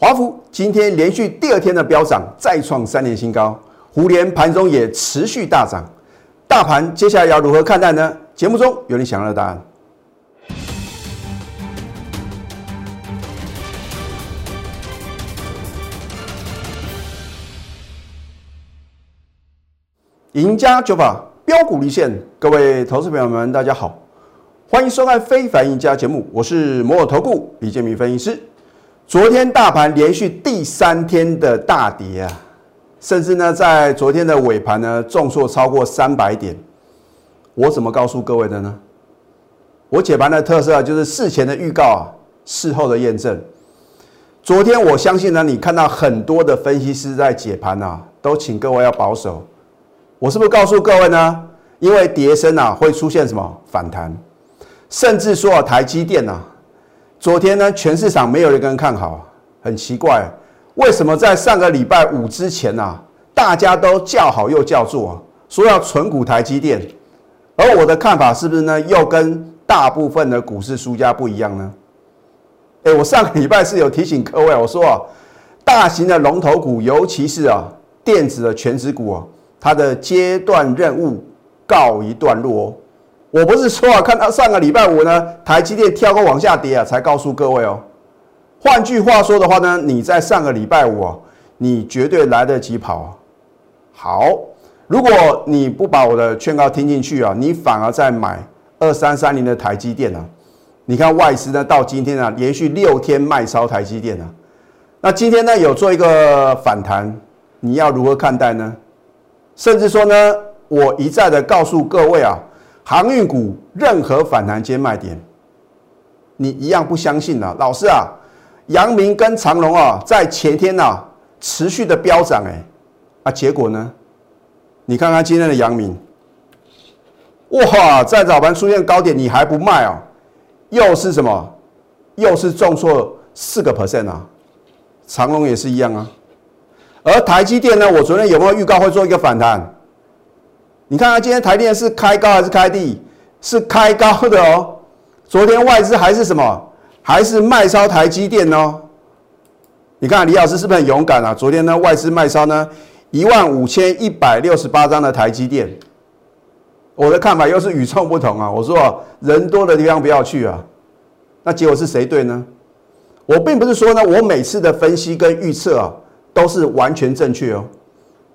华孚今天连续第二天的飙涨，再创三年新高。胡联盘中也持续大涨，大盘接下来要如何看待呢？节目中有你想要的答案。赢家九法标股立现，各位投资朋友们，大家好，欢迎收看《非凡赢家》节目，我是摩尔投顾李建明分析师。昨天大盘连续第三天的大跌啊，甚至呢在昨天的尾盘呢重挫超过三百点。我怎么告诉各位的呢？我解盘的特色就是事前的预告啊，事后的验证。昨天我相信呢，你看到很多的分析师在解盘啊，都请各位要保守。我是不是告诉各位呢？因为跌升啊会出现什么反弹，甚至说啊台积电啊，昨天呢全市场没有一个人看好，很奇怪，为什么在上个礼拜五之前啊，大家都叫好又叫座，说要存股台积电，而我的看法是不是呢又跟大部分的股市输家不一样呢？哎，我上个礼拜是有提醒各位，我说啊，大型的龙头股，尤其是啊电子的全指股啊。它的阶段任务告一段落哦，我不是说啊，看到上个礼拜五呢，台积电跳高往下跌啊，才告诉各位哦。换句话说的话呢，你在上个礼拜五啊，你绝对来得及跑。好，如果你不把我的劝告听进去啊，你反而在买二三三零的台积电啊。你看外资呢，到今天啊，连续六天卖超台积电啊。那今天呢，有做一个反弹，你要如何看待呢？甚至说呢，我一再的告诉各位啊，航运股任何反弹皆卖点，你一样不相信呢？老师啊，阳明跟长隆啊，在前天呐持续的飙涨，哎，啊，结果呢？你看看今天的阳明，哇，在早盘出现高点，你还不卖啊？又是什么？又是重挫四个 percent 啊？长隆也是一样啊。而台积电呢？我昨天有没有预告会做一个反弹？你看看今天台电是开高还是开低？是开高的哦。昨天外资还是什么？还是卖超台积电哦。你看李老师是不是很勇敢啊？昨天呢外资卖超呢一万五千一百六十八张的台积电。我的看法又是与众不同啊！我说人多的地方不要去啊。那结果是谁对呢？我并不是说呢，我每次的分析跟预测啊。都是完全正确哦，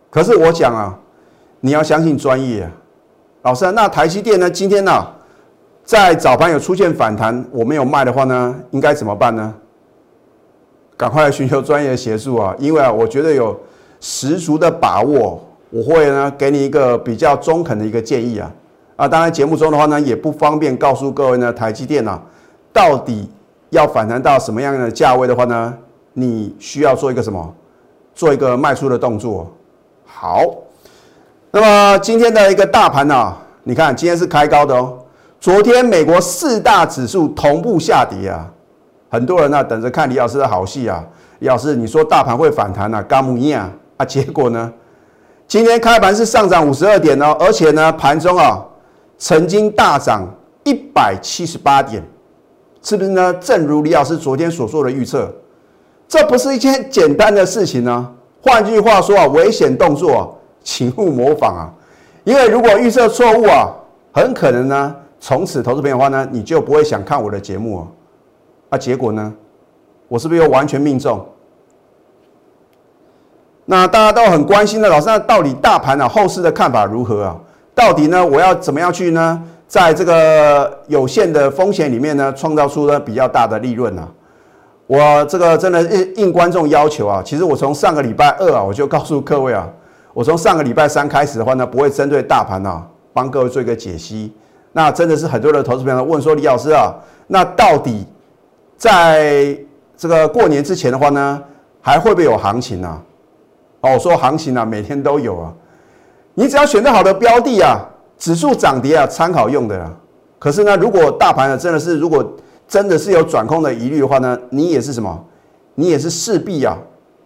可是我讲啊，你要相信专业啊，老师，那台积电呢？今天呢，在早盘有出现反弹，我没有卖的话呢，应该怎么办呢？赶快寻求专业的协助啊！因为啊，我觉得有十足的把握，我会呢给你一个比较中肯的一个建议啊。啊，当然节目中的话呢，也不方便告诉各位呢，台积电啊，到底要反弹到什么样的价位的话呢，你需要做一个什么？做一个卖出的动作，好。那么今天的一个大盘呢？你看今天是开高的哦。昨天美国四大指数同步下跌啊，很多人呢等着看李老师的好戏啊。李老师，你说大盘会反弹啊？干木一样啊？结果呢？今天开盘是上涨五十二点哦，而且呢盘中啊曾经大涨一百七十八点，是不是呢？正如李老师昨天所做的预测。这不是一件简单的事情呢。换句话说啊，危险动作，请勿模仿啊。因为如果预测错误啊，很可能呢，从此投资朋友的话呢，你就不会想看我的节目啊。啊，结果呢，我是不是又完全命中？那大家都很关心的，老师，那到底大盘啊后市的看法如何啊？到底呢，我要怎么样去呢，在这个有限的风险里面呢，创造出呢比较大的利润呢？我这个真的应应观众要求啊，其实我从上个礼拜二啊，我就告诉各位啊，我从上个礼拜三开始的话呢，不会针对大盘啊，帮各位做一个解析。那真的是很多的投资朋友问说，李老师啊，那到底在这个过年之前的话呢，还会不会有行情呢？哦，我说行情啊，每天都有啊，你只要选择好的标的啊，指数涨跌啊，参考用的啊。可是呢，如果大盘呢，真的是如果真的是有转空的疑虑的话呢，你也是什么？你也是势必啊，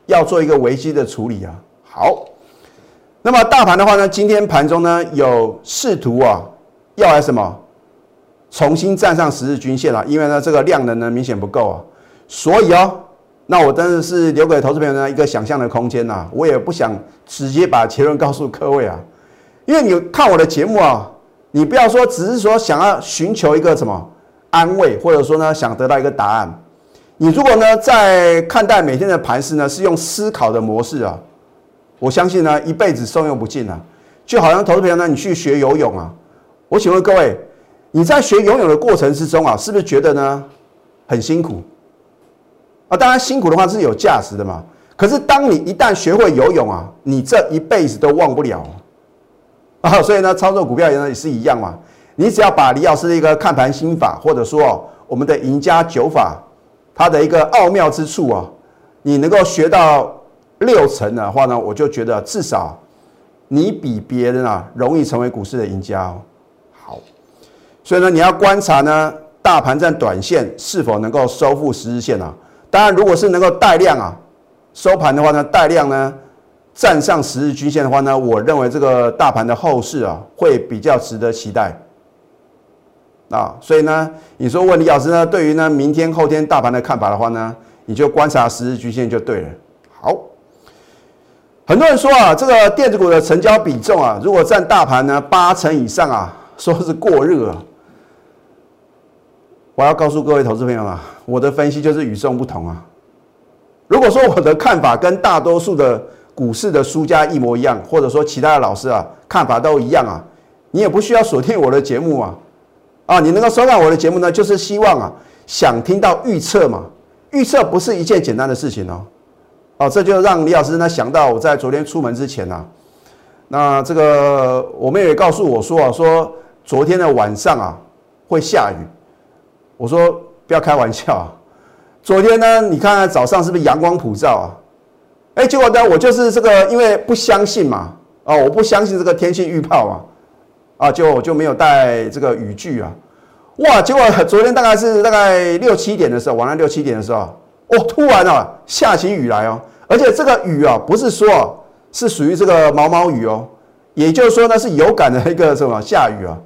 要做一个危机的处理啊。好，那么大盘的话呢，今天盘中呢有试图啊要来什么？重新站上十日均线了，因为呢这个量能呢明显不够啊，所以哦那我真的是留给投资朋友呢一个想象的空间呐，我也不想直接把结论告诉各位啊，因为你看我的节目啊，你不要说只是说想要寻求一个什么安慰，或者说呢想得到一个答案。你如果呢在看待每天的盘势呢是用思考的模式啊，我相信呢一辈子受用不尽啊。就好像投资朋友呢，你去学游泳啊，我请问各位，你在学游泳的过程之中啊，是不是觉得呢很辛苦？啊，当然辛苦的话是有价值的嘛。可是当你一旦学会游泳啊，你这一辈子都忘不了啊。所以呢，操作股票也是一样嘛。你只要把李老师的一个看盘心法，或者说我们的赢家九法。它的一个奥妙之处啊，你能够学到六成的话呢，我就觉得至少你比别人啊容易成为股市的赢家哦。好，所以呢，你要观察呢，大盘在短线是否能够收复十日线啊？当然，如果是能够带量啊，收盘的话呢，带量呢站上十日均线的话呢，我认为这个大盘的后市啊会比较值得期待。啊，所以呢，你说问李老师呢，对于呢明天后天大盘的看法的话呢，你就观察十日均线就对了。很多人说啊，这个电子股的成交比重啊，如果占大盘呢八成以上啊，说是过热啊。我要告诉各位投资朋友啊，我的分析就是与众不同啊。如果说我的看法跟大多数的股市的输家一模一样，或者说其他的老师啊看法都一样啊，你也不需要锁定我的节目啊。啊，你能够收看我的节目呢，就是希望啊，想听到预测嘛？预测不是一件简单的事情哦。哦，这就让李老师呢想到我在昨天出门之前呢，那这个我妹也告诉我说啊，说昨天的晚上啊会下雨。我说不要开玩笑啊，昨天呢，你看看早上是不是阳光普照啊？哎，结果呢，我就是这个因为不相信嘛，哦，我不相信这个天气预报啊。啊，就就没有带这个雨具啊，哇！结果昨天大概是大概六七点的时候，晚上六七点的时候，哦，突然啊下起雨来哦，而且这个雨啊不是说啊是属于这个毛毛雨哦，也就是说呢是有感的一个什么下雨啊。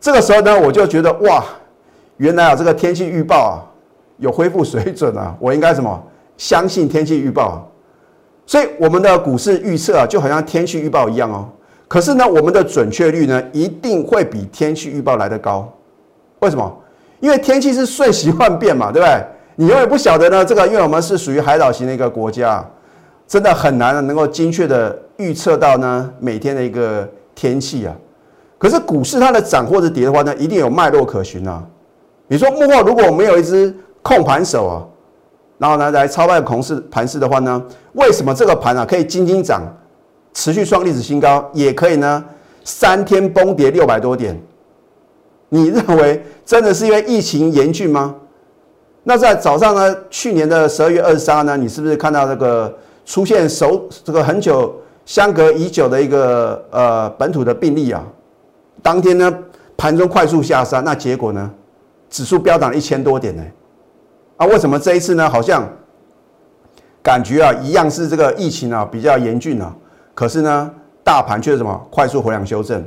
这个时候呢，我就觉得哇，原来啊这个天气预报啊有恢复水准啊，我应该什么相信天气预报。啊所以我们的股市预测啊，就好像天气预报一样哦。可是呢，我们的准确率呢，一定会比天气预报来得高。为什么？因为天气是瞬息万变嘛，对不对？你永远不晓得呢。这个，因为我们是属于海岛型的一个国家，真的很难能够精确的预测到呢每天的一个天气啊。可是股市它的涨或者跌的话呢，一定有脉络可循啊。你说幕后如果没有一只控盘手啊，然后呢来操盘控市盘市的话呢，为什么这个盘啊可以斤斤涨？持续创历史新高，也可以呢。三天崩跌六百多点，你认为真的是因为疫情严峻吗？那在早上呢？去年的十二月二十三呢？你是不是看到这个出现首这个很久相隔已久的一个呃本土的病例啊？当天呢盘中快速下杀，那结果呢指数飙涨一千多点呢？啊，为什么这一次呢？好像感觉啊一样是这个疫情啊比较严峻啊？可是呢，大盘却什么快速回量修正。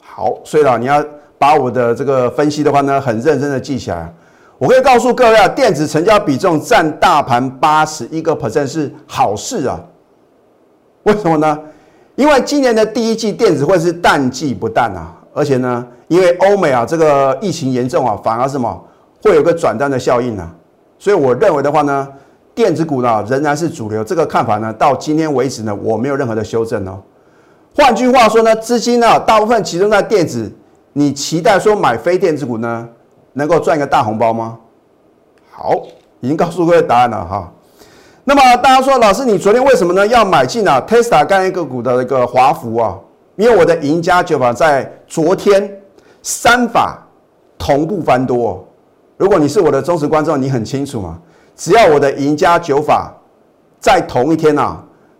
好，所以啊，你要把我的这个分析的话呢，很认真的记起来。我可以告诉各位啊，电子成交比重占大盘八十一个 percent 是好事啊。为什么呢？因为今年的第一季电子会是淡季不淡啊，而且呢，因为欧美啊这个疫情严重啊，反而什么会有个转单的效应啊？所以我认为的话呢。电子股呢仍然是主流，这个看法呢到今天为止呢我没有任何的修正哦。换句话说呢，资金呢大部分集中在电子，你期待说买非电子股呢能够赚一个大红包吗？好，已经告诉各位答案了哈。那么大家说，老师你昨天为什么呢要买进啊 Tesla 干一个股的一个华孚啊？因为我的赢家九法在昨天三法同步翻多。如果你是我的忠实观众，你很清楚嘛。只要我的赢家九法在同一天呐，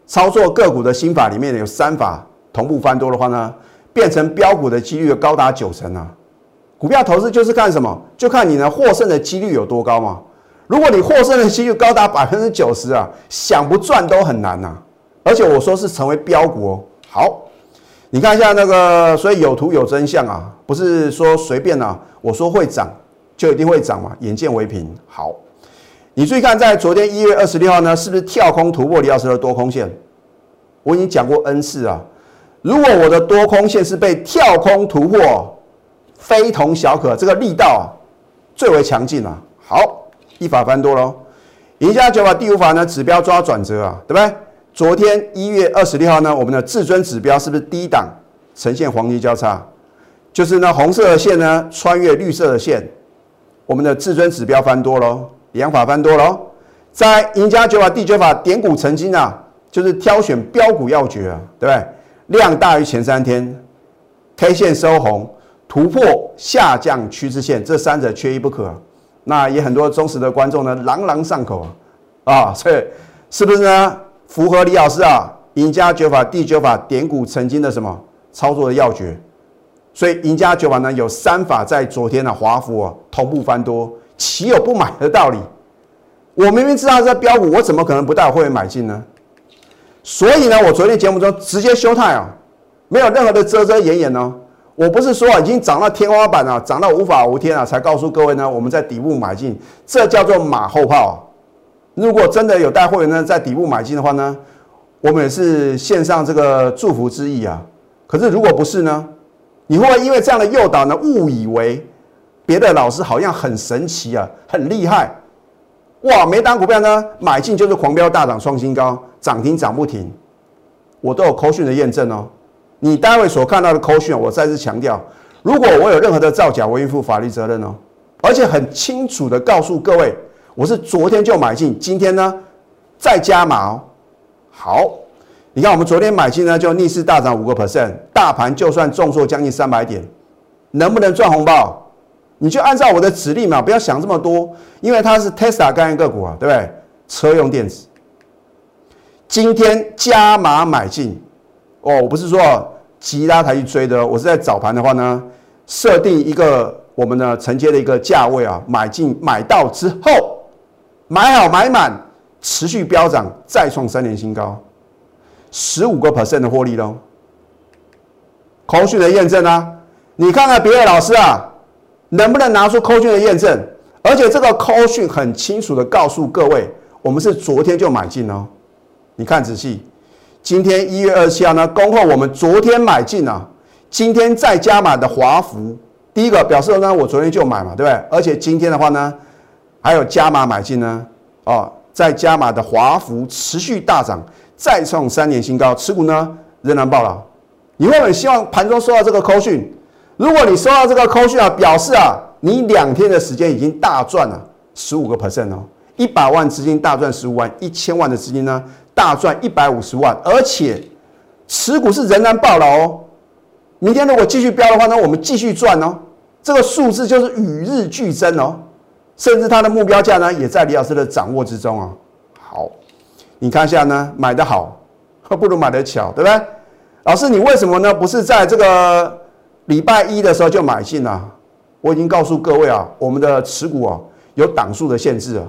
操作个股的心法里面有三法同步翻多的话呢，变成标股的几率高达九成啊！股票投资就是看什么？就看你呢获胜的几率有多高嘛。如果你获胜的几率高达百分之九十啊，想不赚都很难呐。而且我说是成为标股哦。好，你看一下那个，所以有图有真相啊，不是说随便啊，我说会涨就一定会涨嘛，眼见为凭。好。你注意看，在昨天一月二十六号呢，是不是跳空突破李老师的多空线？我已经讲过 N 次啊。如果我的多空线是被跳空突破，非同小可，这个力道啊最为强劲啊。好，一法翻多喽。赢家九法第五法呢，指标抓转折啊，对不对？昨天一月二十六号呢，我们的至尊指标是不是低档呈现黄金交叉？就是呢红色的线呢穿越绿色的线，我们的至尊指标翻多喽，两法翻多喽。在赢家九法第九法点股成金啊，就是挑选标股要诀啊，对不对？量大于前三天，K 线收红，突破下降趋势线，这三者缺一不可。那也很多忠实的观众呢，朗朗上口啊，啊，所以是不是呢？符合李老师啊，赢家九法第九法点股成金的什么操作的要诀？所以赢家九法呢有三法在昨天的华府啊同步翻多，岂有不买的道理？我明明知道这标股，我怎么可能不带会员买进呢？所以呢，我昨天节目中直接休态啊，没有任何的遮遮掩掩呢。我不是说已经涨到天花板了，涨到无法无天了，才告诉各位呢，我们在底部买进，这叫做马后炮。如果真的有带会员呢在底部买进的话呢，我们也是献上这个祝福之意啊。可是如果不是呢，你会不会因为这样的诱导呢，误以为别的老师好像很神奇啊，很厉害？哇，每档股票呢买进就是狂飙大涨创新高，涨停涨不停，我都有扣讯的验证哦。你待会所看到的扣讯，我再次强调，如果我有任何的造假，我应负法律责任哦。而且很清楚的告诉各位，我是昨天就买进，今天呢再加码哦。好，你看我们昨天买进呢，就逆势大涨五个 percent，大盘就算重挫将近三百点，能不能赚红包？你就按照我的指令嘛，不要想这么多，因为它是 Tesla 概念个股啊，对不对？车用电子，今天加码买进。哦，我不是说急拉才去追的，我是在早盘的话呢，设定一个我们的承接的一个价位啊，买进买到之后，买好买满，持续飙涨，再创三年新高，十五个 percent 的获利喽。口讯的验证啊，你看看别的老师啊，能不能拿出口讯的验证？而且这个口讯很清楚的告诉各位，我们是昨天就买进哦，你看仔细。今天一月二十七号呢，恭贺我们昨天买进啊，今天再加码的华孚，第一个表示呢，我昨天就买嘛，对不对？而且今天的话呢，还有加码买进呢，哦，再加码的华孚持续大涨，再创三年新高，持股呢仍然爆了。你会很希望盘中收到这个扣讯，如果你收到这个扣讯啊，表示啊，你两天的时间已经大赚了十五个 percent 哦，一百万资金大赚十五万，一千万的资金呢？大赚一百五十万，而且持股是仍然爆了哦。明天如果继续飙的话呢，我们继续赚哦。这个数字就是与日俱增哦，甚至它的目标价呢也在李老师的掌握之中啊。好，你看一下呢，买的好 不如买的巧，对不对？老师，你为什么呢？不是在这个礼拜一的时候就买进啊？我已经告诉各位啊，我们的持股啊有档数的限制啊。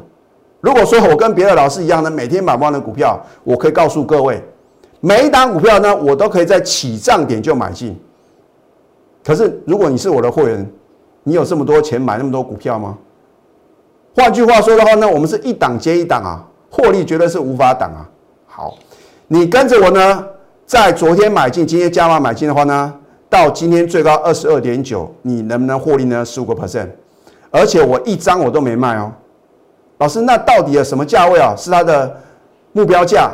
如果说我跟别的老师一样呢，每天买不完的股票，我可以告诉各位，每一档股票呢，我都可以在起涨点就买进。可是如果你是我的会员，你有这么多钱买那么多股票吗？换句话说的话呢，我们是一档接一档啊，获利绝对是无法挡啊。好，你跟着我呢，在昨天买进，今天加码买进的话呢，到今天最高二十二点九，你能不能获利呢？十五个 percent，而且我一张我都没卖哦。老师，那到底有什么价位啊？是它的目标价，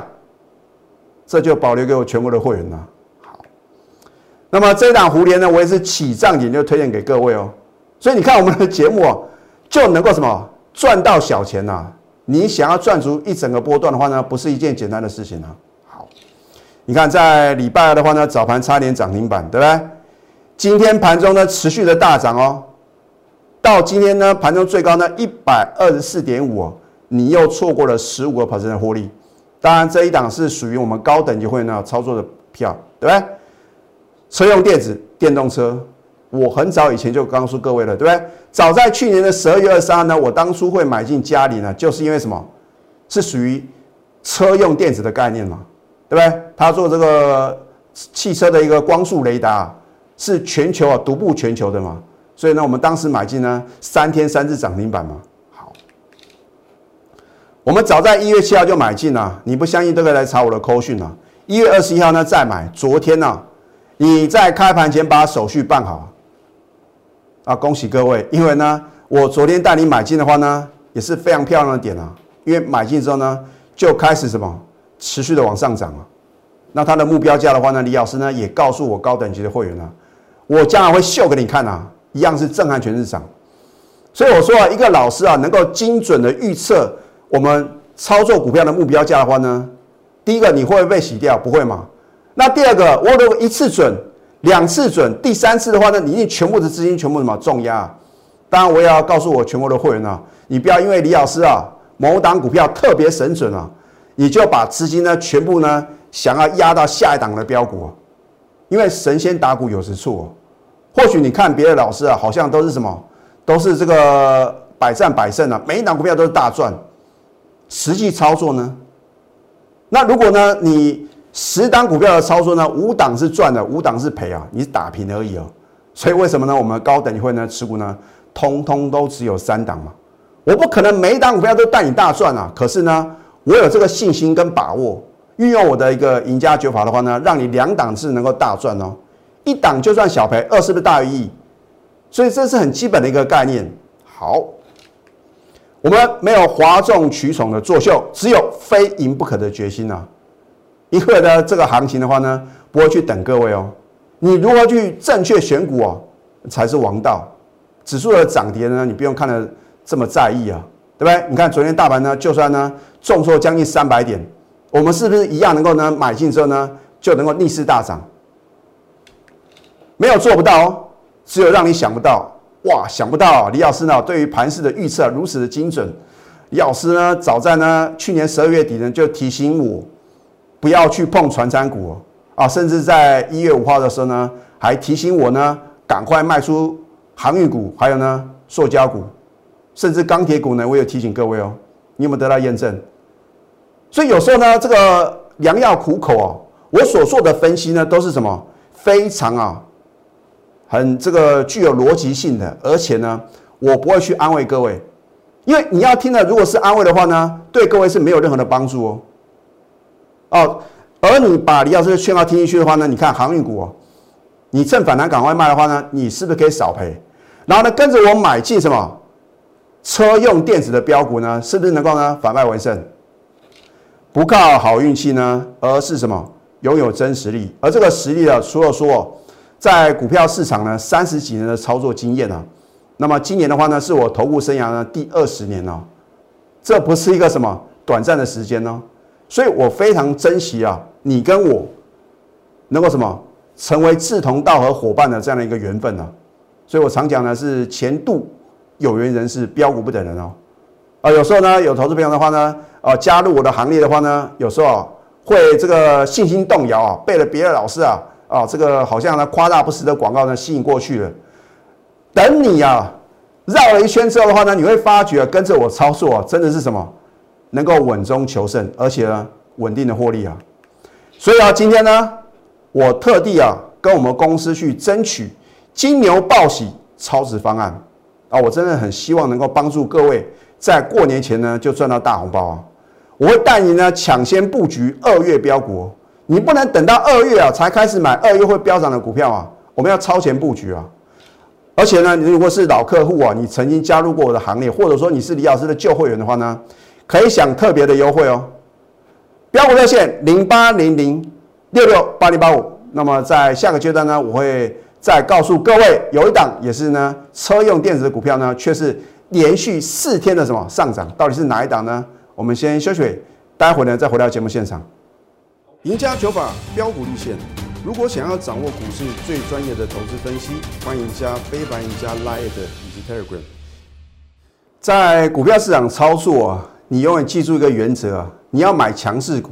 这就保留给我全国的会员了。好，那么这档蝴蝶呢，我也是起涨点就推荐给各位哦。所以你看我们的节目啊，就能够什么赚到小钱呐？你想要赚足一整个波段的话呢，不是一件简单的事情啊。好，你看在礼拜二的话呢，早盘差点涨停板，对不对？今天盘中呢，持续的大涨哦。到今天呢，盘中最高呢一百二十四点五，你又错过了十五个 percent 的获利。当然，这一档是属于我们高等级会员操作的票，对不对？车用电子、电动车，我很早以前就告诉各位了，对不对？早在去年的十二月二十三呢，我当初会买进嘉里呢，就是因为什么？是属于车用电子的概念嘛，对不对？它做这个汽车的一个光速雷达，是全球啊独步全球的嘛。所以呢，我们当时买进呢，三天三次涨停板嘛。好，我们早在一月七号就买进了，你不相信都可以来查我的扣讯啊。一月二十一号呢再买，昨天呢，你在开盘前把手续办好啊，恭喜各位，因为呢，我昨天带你买进的话呢，也是非常漂亮的点啊，因为买进之后呢，就开始什么持续的往上涨啊。那它的目标价的话呢，李老师呢也告诉我高等级的会员啊，我将来会秀给你看啊，一样是震撼全市场。所以我说啊，一个老师啊，能够精准的预测。我们操作股票的目标价的话呢，第一个你会不会被洗掉？不会嘛？那第二个，我如果一次准、两次准，第三次的话呢，你一定全部的资金全部什么重压？当然，我也要告诉我全国的会员啊，你不要因为李老师啊某档股票特别神准啊，你就把资金呢全部呢想要压到下一档的标股，因为神仙打鼓有时错。或许你看别的老师啊，好像都是什么，都是这个百战百胜啊，每一档股票都是大赚。实际操作呢？那如果呢？你十档股票的操作呢？五档是赚的，五档是赔啊，你是打平而已哦。所以为什么呢？我们高等级会呢持股呢，通通都只有三档嘛。我不可能每一档股票都带你大赚啊。可是呢，我有这个信心跟把握，运用我的一个赢家诀法的话呢，让你两档是能够大赚哦。一档就算小赔，二是不是大于一？所以这是很基本的一个概念。好。我们没有哗众取宠的作秀，只有非赢不可的决心啊！因为呢，这个行情的话呢，不会去等各位哦。你如何去正确选股哦，才是王道。指数的涨跌呢，你不用看得这么在意啊，对不对？你看昨天大盘呢，就算呢重挫将近三百点，我们是不是一样能够呢买进之后呢，就能够逆势大涨？没有做不到哦，只有让你想不到。哇，想不到李老师呢，对于盘势的预测如此的精准。李老师呢，早在呢去年十二月底呢，就提醒我不要去碰传产股啊，甚至在一月五号的时候呢，还提醒我呢，赶快卖出航运股，还有呢塑胶股，甚至钢铁股呢，我有提醒各位哦。你有没有得到验证？所以有时候呢，这个良药苦口哦，我所做的分析呢，都是什么非常啊。很这个具有逻辑性的，而且呢，我不会去安慰各位，因为你要听的，如果是安慰的话呢，对各位是没有任何的帮助哦。哦，而你把李老师的劝告听进去的话呢，你看航运股哦，你趁反弹赶快卖的话呢，你是不是可以少赔？然后呢，跟着我买进什么车用电子的标股呢，是不是能够呢反败为胜？不靠好运气呢，而是什么拥有真实力？而这个实力啊，除了说。在股票市场呢，三十几年的操作经验啊，那么今年的话呢，是我投顾生涯呢第二十年哦，这不是一个什么短暂的时间哦，所以我非常珍惜啊，你跟我能够什么成为志同道合伙伴的这样的一个缘分呢，所以我常讲呢是前度有缘人是标股不等人哦，啊，有时候呢有投资朋友的话呢，啊加入我的行列的话呢，有时候会这个信心动摇啊，背了别的老师啊。啊，这个好像呢夸大不实的广告呢吸引过去了。等你啊绕了一圈之后的话呢，你会发觉跟着我操作啊，真的是什么能够稳中求胜，而且呢稳定的获利啊。所以啊，今天呢我特地啊跟我们公司去争取金牛报喜超值方案啊，我真的很希望能够帮助各位在过年前呢就赚到大红包啊。我会带你呢抢先布局二月标股。你不能等到二月啊才开始买二月会飙涨的股票啊！我们要超前布局啊！而且呢，你如果是老客户啊，你曾经加入过我的行列，或者说你是李老师的旧会员的话呢，可以享特别的优惠哦。标股热线零八零零六六八零八五。那么在下个阶段呢，我会再告诉各位，有一档也是呢车用电子的股票呢，却是连续四天的什么上涨，到底是哪一档呢？我们先休息，待会呢再回到节目现场。赢家九法标股立线。如果想要掌握股市最专业的投资分析，欢迎加非凡、赢家 Line 以及 Telegram。在股票市场操作啊，你永远记住一个原则啊，你要买强势股。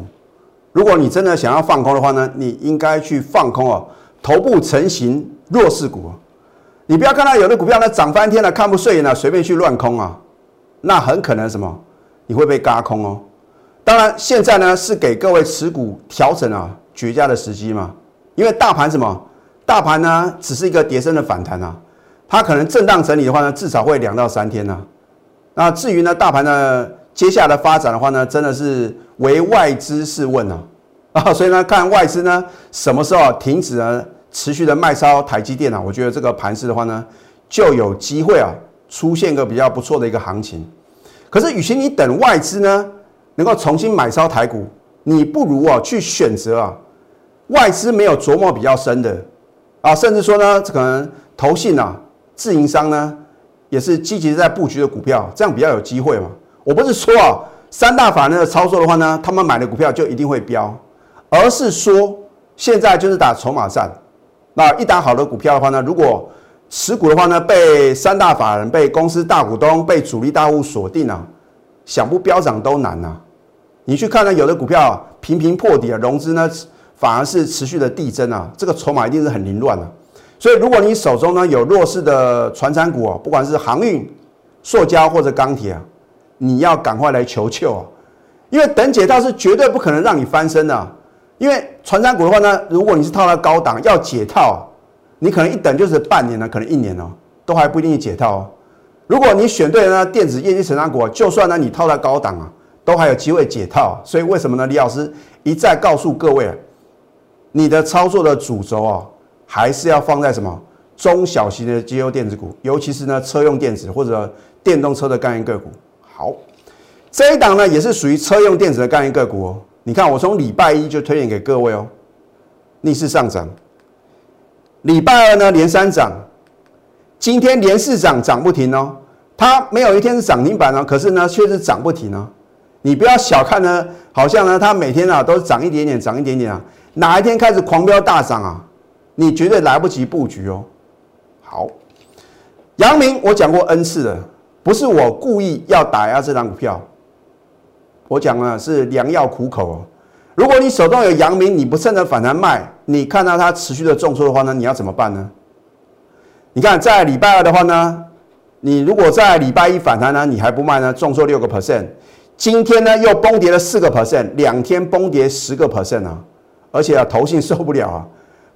如果你真的想要放空的话呢，你应该去放空啊头部成型弱势股。你不要看到有的股票呢涨翻天了，看不顺眼了，随便去乱空啊，那很可能什么，你会被嘎空哦。当然，现在呢是给各位持股调整啊绝佳的时机嘛。因为大盘什么？大盘呢只是一个跌升的反弹啊，它可能震荡整理的话呢，至少会两到三天呢。那至于呢大盘呢接下来的发展的话呢，真的是唯外资是问啊啊，所以呢，看外资呢什么时候停止呢持续的卖超台积电啊，我觉得这个盘势的话呢，就有机会啊出现个比较不错的一个行情。可是，与其你等外资呢能够重新买超台股，你不如啊去选择啊外资没有琢磨比较深的啊，甚至说呢，可能投信啊、自营商呢也是积极在布局的股票，这样比较有机会嘛。我不是说啊三大法人的操作的话呢，他们买的股票就一定会飙，而是说现在就是打筹码战。那一打好的股票的话呢，如果持股的话呢，被三大法人、被公司大股东、被主力大户锁定啊，想不飙涨都难呐。你去看呢，有的股票频频破底啊，融资呢反而是持续的递增啊，这个筹码一定是很凌乱的。所以，如果你手中呢有弱势的船产股啊，不管是航运、塑胶或者钢铁啊，你要赶快来求救啊，因为等解套是绝对不可能让你翻身的。因为船产股的话呢，如果你是套在高档要解套。啊你可能一等就是半年了，可能一年哦，都还不一定解套哦。如果你选对了呢，电子业绩成长股，就算呢你套在高档啊，都还有机会解套。所以为什么呢？李老师一再告诉各位，你的操作的主轴啊，还是要放在什么中小型的绩优电子股，尤其是呢车用电子或者电动车的概念个股。好，这一档呢也是属于车用电子的概念个股哦。你看我从礼拜一就推荐给各位哦，逆势上涨。礼拜二呢连三涨，今天连四涨涨不停哦，它没有一天是涨停板哦，可是呢却是涨不停哦。你不要小看呢，好像呢它每天啊都涨一点点，涨一点点啊，哪一天开始狂飙大涨啊，你绝对来不及布局哦。好，阳明我讲过 N 次了，不是我故意要打压这张股票，我讲呢是良药苦口哦。如果你手中有阳明，你不趁着反弹卖，你看到它持续的重挫的话呢，你要怎么办呢？你看在礼拜二的话呢，你如果在礼拜一反弹呢，你还不卖呢，重挫六个 percent，今天呢又崩跌了四个 percent，两天崩跌十个 percent 啊，而且啊，投信受不了啊，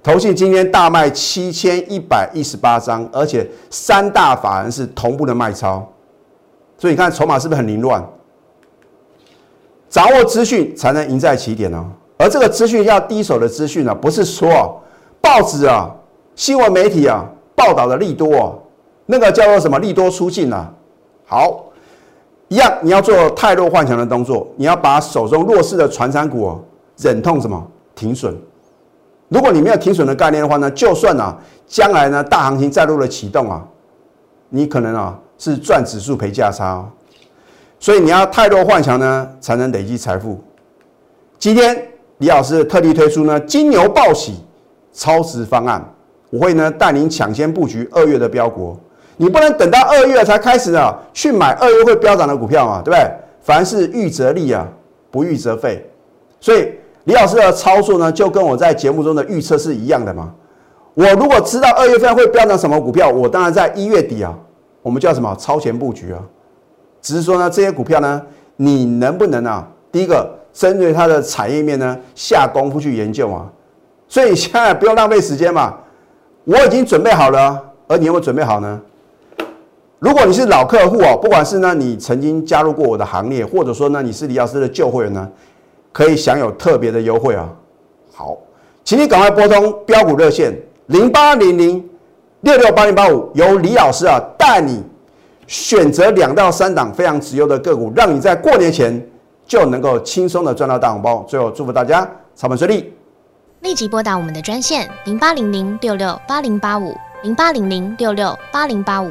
投信今天大卖七千一百一十八张，而且三大法人是同步的卖超，所以你看筹码是不是很凌乱？掌握资讯才能赢在起点哦，而这个资讯要第一手的资讯呢，不是说报纸啊、新闻媒体啊报道的利多啊，那个叫做什么利多出尽啊。好，一样你要做太弱换强的动作，你要把手中弱势的传产股哦，忍痛什么停损。如果你没有停损的概念的话呢，就算啊将来呢大行情再度的启动啊，你可能啊是赚指数赔价差哦。所以你要太弱换强呢，才能累积财富。今天李老师特地推出呢金牛报喜超值方案，我会呢带您抢先布局二月的标股。你不能等到二月才开始呢去买二月会飙涨的股票嘛，对不对？凡事预则立啊，不预则废。所以李老师的操作呢，就跟我在节目中的预测是一样的嘛。我如果知道二月份会飙涨什么股票，我当然在一月底啊，我们叫什么超前布局啊。只是说呢，这些股票呢，你能不能啊？第一个，针对它的产业面呢，下功夫去研究啊。所以现在不用浪费时间嘛，我已经准备好了，而你有没有准备好呢？如果你是老客户哦，不管是呢你曾经加入过我的行列，或者说呢你是李老师的旧会员呢，可以享有特别的优惠啊。好，请你赶快拨通标股热线零八零零六六八零八五，由李老师啊带你。选择两到三档非常直优的个股，让你在过年前就能够轻松的赚到大红包。最后祝福大家操盘顺利，立即拨打我们的专线零八零零六六八零八五零八零零六六八零八五